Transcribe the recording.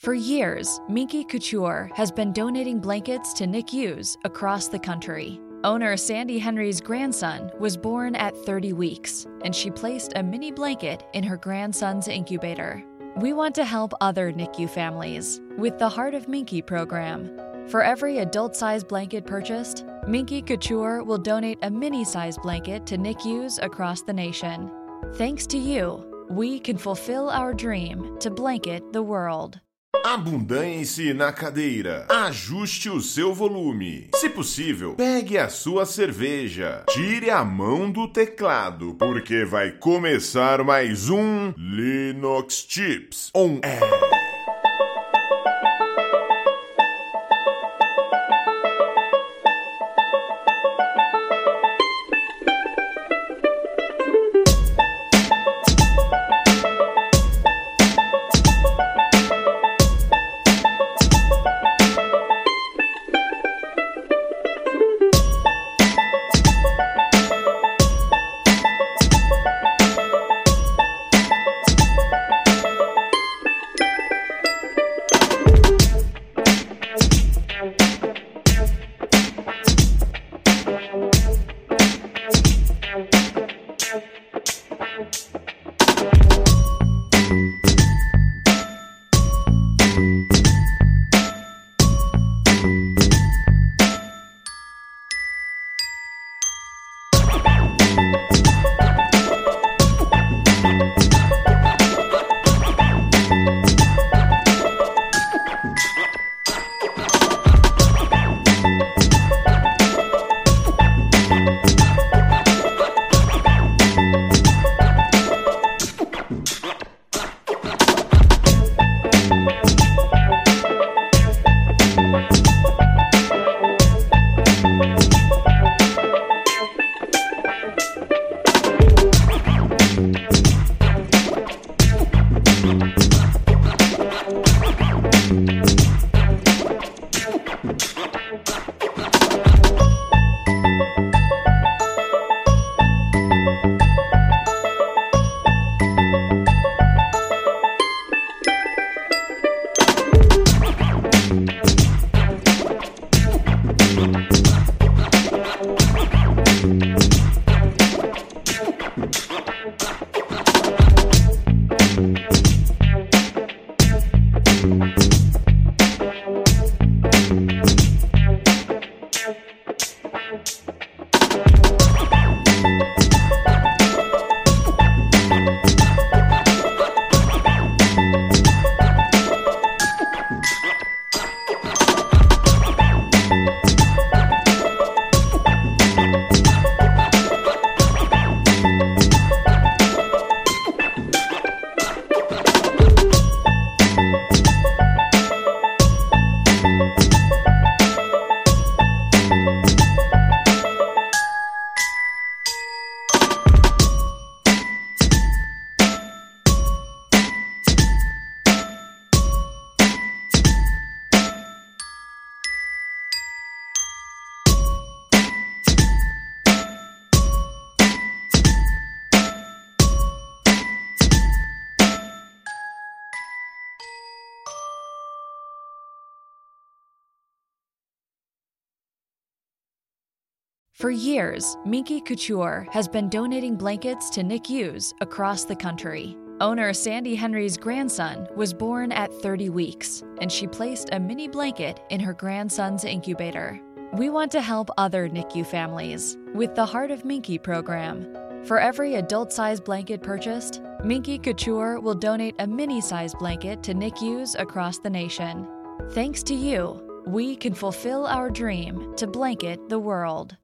For years, Minky Couture has been donating blankets to NICUs across the country. Owner Sandy Henry's grandson was born at 30 weeks, and she placed a mini blanket in her grandson's incubator. We want to help other NICU families with the Heart of Minky program. For every adult sized blanket purchased, Minky Couture will donate a mini sized blanket to NICUs across the nation. Thanks to you, we can fulfill our dream to blanket the world. Abundância na cadeira. Ajuste o seu volume. Se possível, pegue a sua cerveja. Tire a mão do teclado, porque vai começar mais um Linux Chips on Air. For years, Minky Couture has been donating blankets to NICUs across the country. Owner Sandy Henry's grandson was born at 30 weeks, and she placed a mini blanket in her grandson's incubator. We want to help other NICU families with the Heart of Minky program. For every adult sized blanket purchased, Minky Couture will donate a mini sized blanket to NICUs across the nation. Thanks to you, we can fulfill our dream to blanket the world.